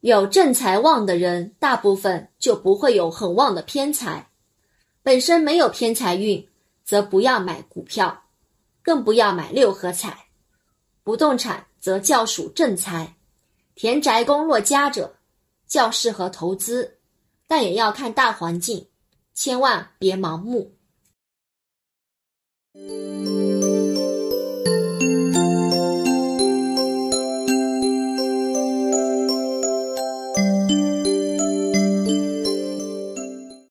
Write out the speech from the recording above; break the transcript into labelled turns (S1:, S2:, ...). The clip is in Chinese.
S1: 有正财旺的人，大部分就不会有很旺的偏财。本身没有偏财运，则不要买股票，更不要买六合彩。不动产则较属正财，田宅宫若家者，较适合投资，但也要看大环境，千万别盲目。